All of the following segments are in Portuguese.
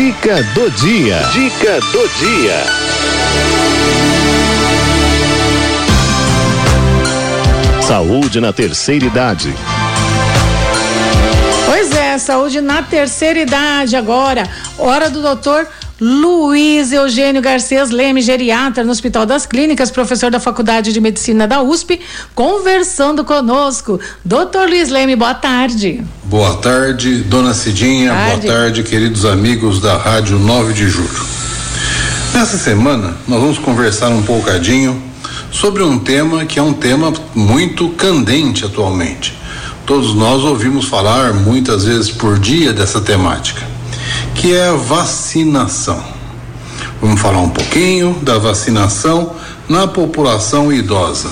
Dica do dia. Dica do dia. Saúde na terceira idade. Pois é, saúde na terceira idade agora. Hora do doutor Luiz Eugênio Garcês Leme, geriatra no Hospital das Clínicas, professor da Faculdade de Medicina da USP, conversando conosco. Doutor Luiz Leme, boa tarde. Boa tarde, dona Cidinha, tarde. boa tarde, queridos amigos da Rádio 9 de Julho. Nessa semana, nós vamos conversar um poucadinho sobre um tema que é um tema muito candente atualmente. Todos nós ouvimos falar muitas vezes por dia dessa temática que é a vacinação. Vamos falar um pouquinho da vacinação na população idosa.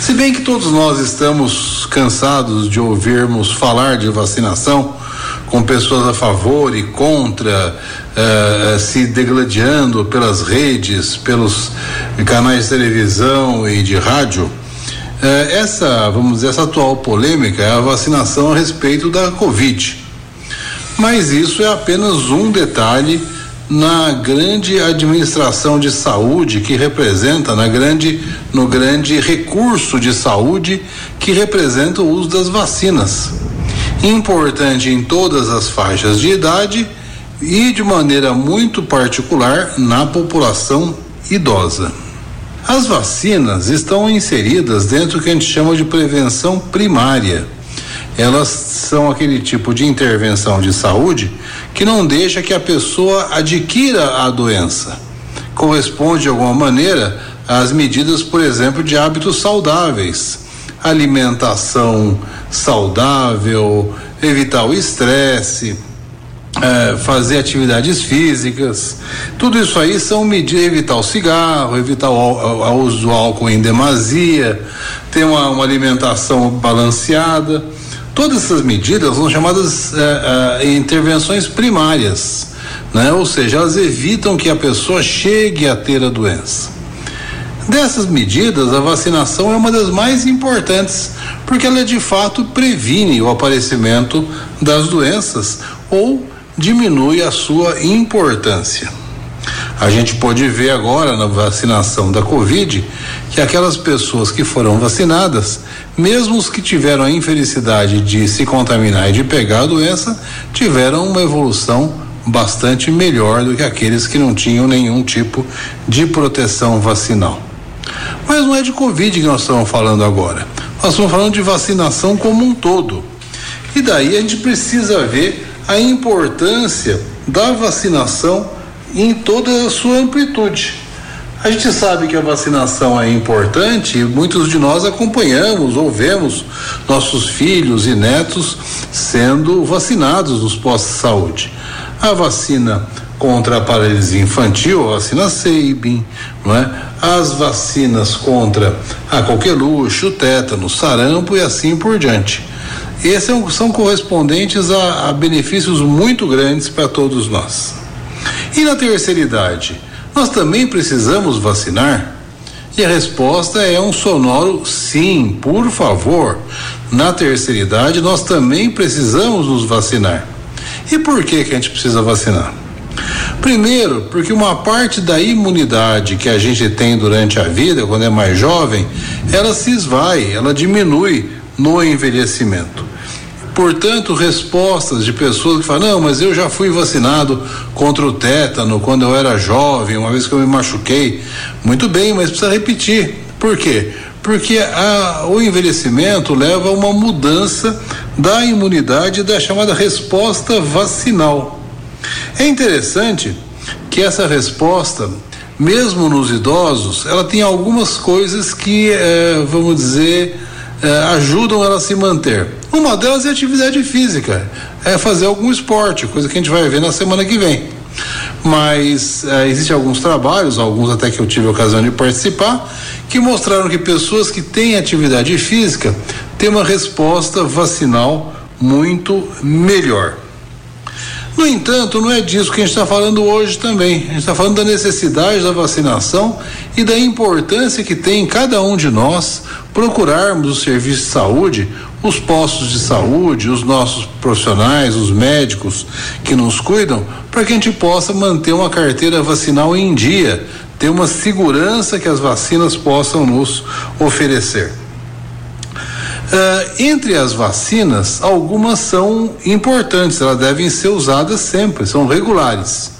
Se bem que todos nós estamos cansados de ouvirmos falar de vacinação, com pessoas a favor e contra, eh, se degladiando pelas redes, pelos canais de televisão e de rádio, eh, essa, vamos dizer, essa atual polêmica é a vacinação a respeito da Covid mas isso é apenas um detalhe na grande administração de saúde que representa na grande no grande recurso de saúde que representa o uso das vacinas. Importante em todas as faixas de idade e de maneira muito particular na população idosa. As vacinas estão inseridas dentro do que a gente chama de prevenção primária elas são aquele tipo de intervenção de saúde que não deixa que a pessoa adquira a doença. Corresponde de alguma maneira às medidas, por exemplo, de hábitos saudáveis, alimentação saudável, evitar o estresse, é, fazer atividades físicas, tudo isso aí são medidas, evitar o cigarro, evitar o, o, o uso do álcool em demasia, ter uma, uma alimentação balanceada. Todas essas medidas são chamadas é, é, intervenções primárias, né? ou seja, elas evitam que a pessoa chegue a ter a doença. Dessas medidas, a vacinação é uma das mais importantes, porque ela de fato previne o aparecimento das doenças ou diminui a sua importância. A gente pode ver agora na vacinação da Covid que aquelas pessoas que foram vacinadas, mesmo os que tiveram a infelicidade de se contaminar e de pegar a doença, tiveram uma evolução bastante melhor do que aqueles que não tinham nenhum tipo de proteção vacinal. Mas não é de Covid que nós estamos falando agora. Nós estamos falando de vacinação como um todo. E daí a gente precisa ver a importância da vacinação em toda a sua amplitude. A gente sabe que a vacinação é importante e muitos de nós acompanhamos ou vemos nossos filhos e netos sendo vacinados nos postos de saúde. A vacina contra a paralisia infantil, a vacina Sabin, não é? As vacinas contra a coqueluche, tétano, sarampo e assim por diante. Esses são correspondentes a, a benefícios muito grandes para todos nós. E na terceira idade, nós também precisamos vacinar? E a resposta é um sonoro sim, por favor. Na terceira idade, nós também precisamos nos vacinar. E por que, que a gente precisa vacinar? Primeiro, porque uma parte da imunidade que a gente tem durante a vida, quando é mais jovem, ela se esvai, ela diminui no envelhecimento. Portanto, respostas de pessoas que falam: não, mas eu já fui vacinado contra o tétano quando eu era jovem, uma vez que eu me machuquei. Muito bem, mas precisa repetir. Por quê? Porque a, o envelhecimento leva a uma mudança da imunidade da chamada resposta vacinal. É interessante que essa resposta, mesmo nos idosos, ela tem algumas coisas que, eh, vamos dizer, eh, ajudam ela a se manter. Uma delas é atividade física, é fazer algum esporte, coisa que a gente vai ver na semana que vem. Mas é, existem alguns trabalhos, alguns até que eu tive a ocasião de participar, que mostraram que pessoas que têm atividade física têm uma resposta vacinal muito melhor. No entanto, não é disso que a gente está falando hoje também. A gente está falando da necessidade da vacinação e da importância que tem em cada um de nós procurarmos o serviço de saúde os postos de saúde, os nossos profissionais, os médicos que nos cuidam, para que a gente possa manter uma carteira vacinal em dia, ter uma segurança que as vacinas possam nos oferecer. Uh, entre as vacinas, algumas são importantes, elas devem ser usadas sempre, são regulares.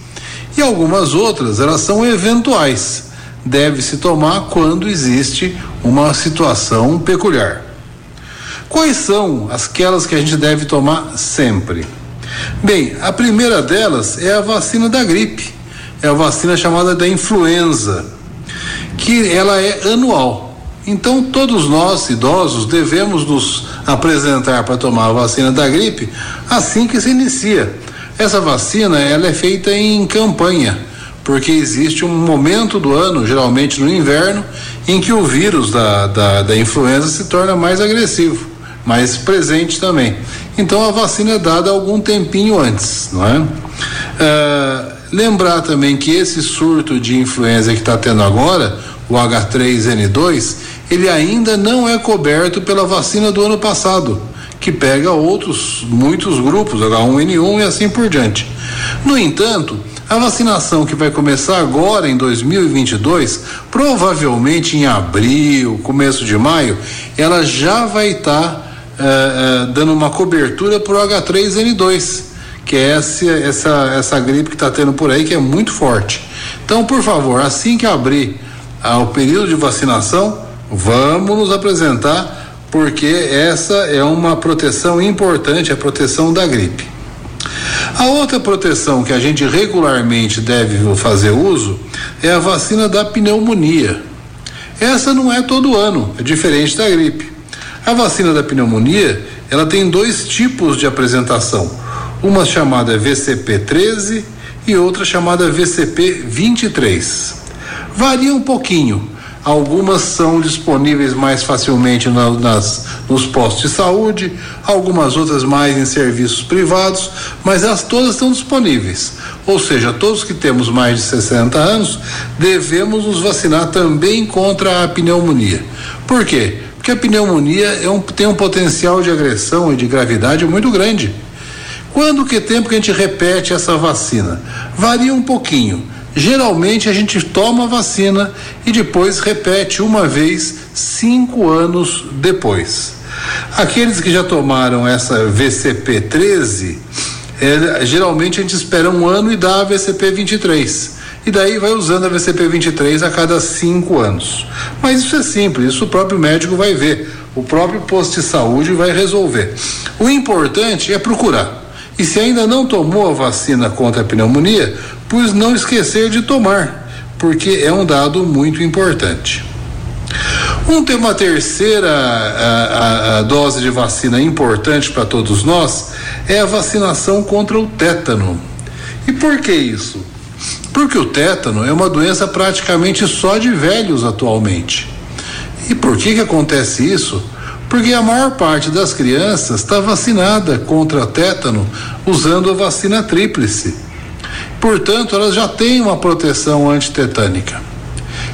E algumas outras, elas são eventuais, deve-se tomar quando existe uma situação peculiar. Quais são aquelas que a gente deve tomar sempre? Bem, a primeira delas é a vacina da gripe, é a vacina chamada da influenza, que ela é anual. Então, todos nós, idosos, devemos nos apresentar para tomar a vacina da gripe assim que se inicia. Essa vacina ela é feita em campanha, porque existe um momento do ano, geralmente no inverno, em que o vírus da, da, da influenza se torna mais agressivo, mais presente também. Então, a vacina é dada algum tempinho antes, não é? Uh, lembrar também que esse surto de influenza que está tendo agora, o H3N2, ele ainda não é coberto pela vacina do ano passado, que pega outros, muitos grupos, H1N1 e assim por diante. No entanto, a vacinação que vai começar agora em 2022, provavelmente em abril, começo de maio, ela já vai estar tá, uh, uh, dando uma cobertura para o H3N2, que é essa, essa, essa gripe que está tendo por aí, que é muito forte. Então, por favor, assim que abrir uh, o período de vacinação, Vamos nos apresentar porque essa é uma proteção importante, a proteção da gripe. A outra proteção que a gente regularmente deve fazer uso é a vacina da pneumonia. Essa não é todo ano, é diferente da gripe. A vacina da pneumonia, ela tem dois tipos de apresentação. Uma chamada VCP 13 e outra chamada VCP 23. Varia um pouquinho, Algumas são disponíveis mais facilmente na, nas, nos postos de saúde, algumas outras mais em serviços privados, mas elas todas estão disponíveis. Ou seja, todos que temos mais de 60 anos devemos nos vacinar também contra a pneumonia. Por quê? Porque a pneumonia é um, tem um potencial de agressão e de gravidade muito grande. Quando que tempo que a gente repete essa vacina? Varia um pouquinho Geralmente a gente toma a vacina e depois repete uma vez cinco anos depois. Aqueles que já tomaram essa VCP 13, é, geralmente a gente espera um ano e dá a VCP 23. E daí vai usando a VCP 23 a cada cinco anos. Mas isso é simples, isso o próprio médico vai ver, o próprio posto de saúde vai resolver. O importante é procurar. E se ainda não tomou a vacina contra a pneumonia, pois não esquecer de tomar, porque é um dado muito importante. Um tem uma terceira a, a, a dose de vacina importante para todos nós é a vacinação contra o tétano. E por que isso? Porque o tétano é uma doença praticamente só de velhos atualmente. E por que que acontece isso? Porque a maior parte das crianças está vacinada contra tétano usando a vacina tríplice. Portanto, elas já têm uma proteção antitetânica.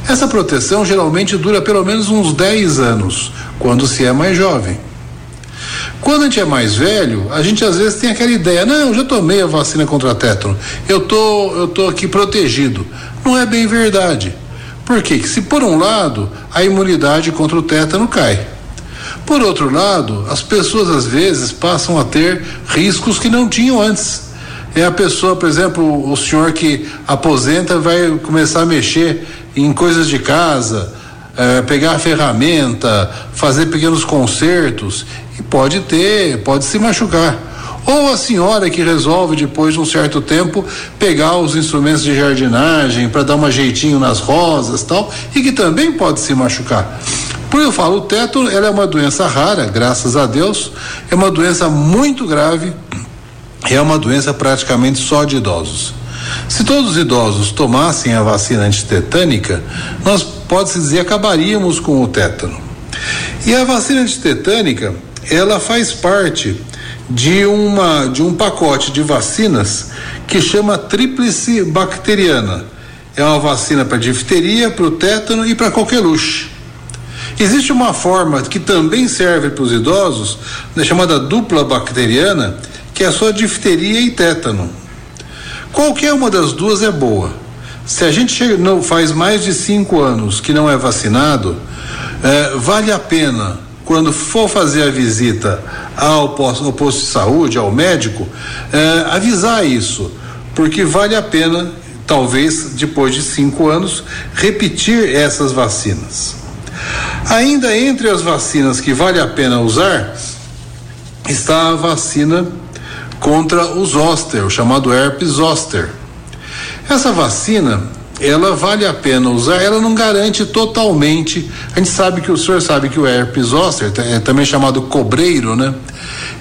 Essa proteção geralmente dura pelo menos uns 10 anos, quando se é mais jovem. Quando a gente é mais velho, a gente às vezes tem aquela ideia, não, já tomei a vacina contra tétano, eu tô, eu tô aqui protegido. Não é bem verdade. Por quê? Se por um lado a imunidade contra o tétano cai. Por outro lado, as pessoas às vezes passam a ter riscos que não tinham antes é a pessoa, por exemplo, o senhor que aposenta vai começar a mexer em coisas de casa, é, pegar a ferramenta, fazer pequenos consertos e pode ter, pode se machucar. Ou a senhora que resolve, depois de um certo tempo, pegar os instrumentos de jardinagem para dar um jeitinho nas rosas tal, e que também pode se machucar. Por eu falo, o teto ela é uma doença rara, graças a Deus, é uma doença muito grave, é uma doença praticamente só de idosos. Se todos os idosos tomassem a vacina antitetânica, nós pode-se dizer acabaríamos com o tétano. E a vacina antitetânica, ela faz parte de uma de um pacote de vacinas que chama tríplice bacteriana. É uma vacina para difteria, para o tétano e para coqueluche. Existe uma forma que também serve para os idosos, né, chamada dupla bacteriana, que é só difteria e tétano. Qualquer uma das duas é boa. Se a gente chega, não, faz mais de cinco anos que não é vacinado, é, vale a pena, quando for fazer a visita ao posto, ao posto de saúde, ao médico, é, avisar isso, porque vale a pena, talvez depois de cinco anos, repetir essas vacinas. Ainda entre as vacinas que vale a pena usar, está a vacina contra o zoster, o chamado herpes zoster. Essa vacina, ela vale a pena usar, ela não garante totalmente. A gente sabe que o senhor sabe que o herpes zoster, é também chamado cobreiro, né?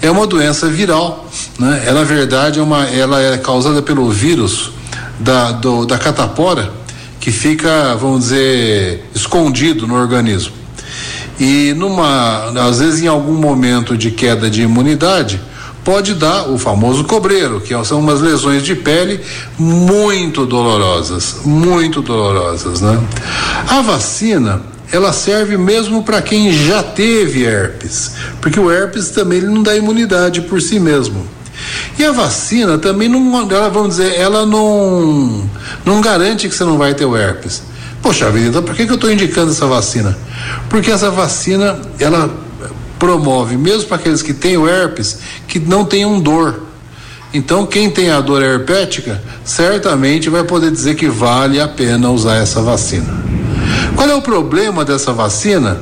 É uma doença viral, né? Ela, na verdade, é uma, ela é causada pelo vírus da, do, da catapora, que fica, vamos dizer, escondido no organismo. E numa, às vezes em algum momento de queda de imunidade, pode dar o famoso cobreiro, que são umas lesões de pele muito dolorosas, muito dolorosas, né? A vacina, ela serve mesmo para quem já teve herpes, porque o herpes também ele não dá imunidade por si mesmo. E a vacina também não, ela, vamos dizer, ela não não garante que você não vai ter o herpes. Poxa vida, então por que, que eu estou indicando essa vacina? Porque essa vacina, ela promove, mesmo para aqueles que têm o herpes, que não tenham dor. Então, quem tem a dor herpética, certamente vai poder dizer que vale a pena usar essa vacina. Qual é o problema dessa vacina?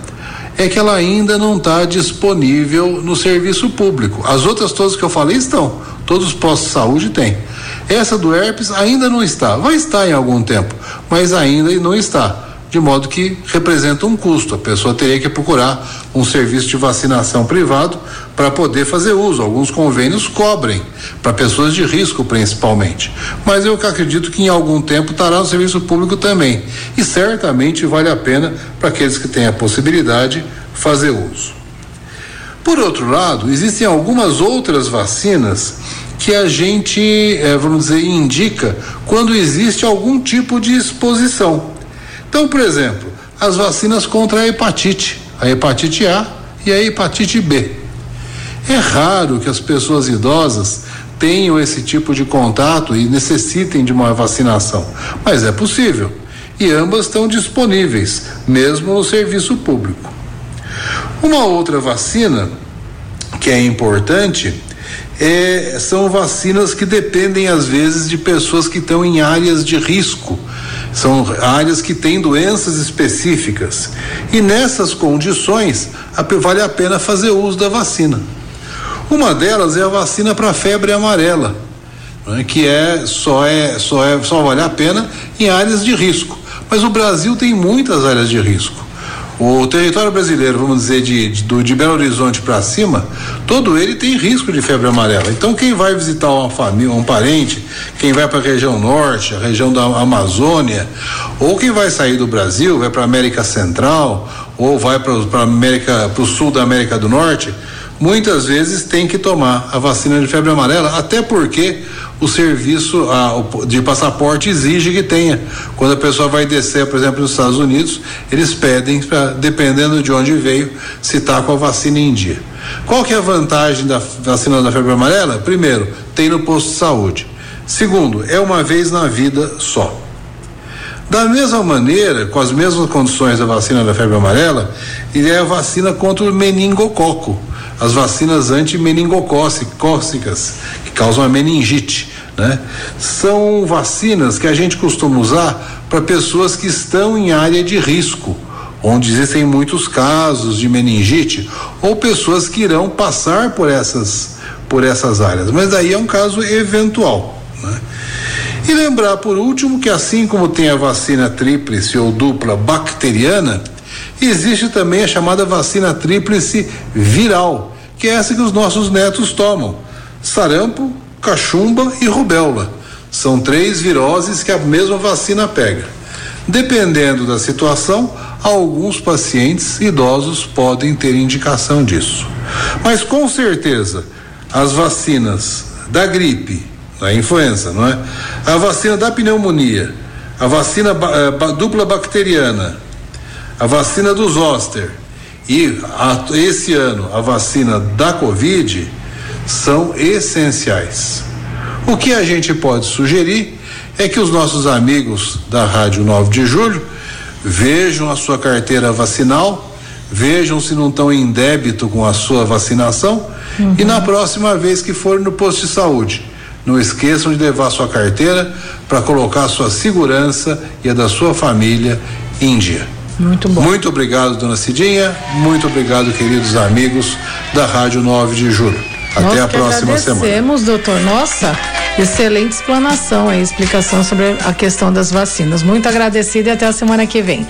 É que ela ainda não está disponível no serviço público. As outras todas que eu falei estão, todos os postos de saúde têm. Essa do herpes ainda não está. Vai estar em algum tempo, mas ainda não está de modo que representa um custo. A pessoa teria que procurar um serviço de vacinação privado para poder fazer uso. Alguns convênios cobrem, para pessoas de risco principalmente. Mas eu acredito que em algum tempo estará no serviço público também. E certamente vale a pena para aqueles que têm a possibilidade fazer uso. Por outro lado, existem algumas outras vacinas que a gente, eh, vamos dizer, indica quando existe algum tipo de exposição. Então, por exemplo, as vacinas contra a hepatite, a hepatite A e a hepatite B. É raro que as pessoas idosas tenham esse tipo de contato e necessitem de uma vacinação, mas é possível. E ambas estão disponíveis, mesmo no serviço público. Uma outra vacina que é importante é, são vacinas que dependem, às vezes, de pessoas que estão em áreas de risco são áreas que têm doenças específicas. E nessas condições, vale a pena fazer uso da vacina. Uma delas é a vacina para febre amarela, né, que é só é só é só vale a pena em áreas de risco. Mas o Brasil tem muitas áreas de risco. O território brasileiro, vamos dizer, de, de, de Belo Horizonte para cima, todo ele tem risco de febre amarela. Então, quem vai visitar uma família, um parente, quem vai para a região norte, a região da Amazônia, ou quem vai sair do Brasil, vai para a América Central, ou vai para América, para o sul da América do Norte, muitas vezes tem que tomar a vacina de febre amarela, até porque o serviço a, de passaporte exige que tenha. Quando a pessoa vai descer, por exemplo, nos Estados Unidos, eles pedem, pra, dependendo de onde veio, se está com a vacina em dia. Qual que é a vantagem da vacina da febre amarela? Primeiro, tem no posto de saúde. Segundo, é uma vez na vida só. Da mesma maneira, com as mesmas condições da vacina da febre amarela, ele é a vacina contra o meningococo, as vacinas anti-meningocócicas, que causam a meningite né? São vacinas que a gente costuma usar para pessoas que estão em área de risco, onde existem muitos casos de meningite, ou pessoas que irão passar por essas, por essas áreas. Mas daí é um caso eventual. Né? E lembrar, por último, que assim como tem a vacina tríplice ou dupla bacteriana, existe também a chamada vacina tríplice viral, que é essa que os nossos netos tomam: sarampo, cachumba e rubéola. São três viroses que a mesma vacina pega. Dependendo da situação, alguns pacientes idosos podem ter indicação disso. Mas com certeza, as vacinas da gripe, da influenza, não é? A vacina da pneumonia, a vacina eh, dupla bacteriana, a vacina do zoster e a, esse ano a vacina da Covid são essenciais. O que a gente pode sugerir é que os nossos amigos da Rádio 9 de Julho vejam a sua carteira vacinal, vejam se não estão em débito com a sua vacinação uhum. e na próxima vez que for no posto de saúde, não esqueçam de levar sua carteira para colocar a sua segurança e a da sua família em dia. Muito bom. Muito obrigado, dona Cidinha. Muito obrigado, queridos amigos da Rádio 9 de Julho. Até Nós a próxima semana. Agradecemos, doutor. Nossa, excelente explanação aí, explicação sobre a questão das vacinas. Muito agradecido e até a semana que vem.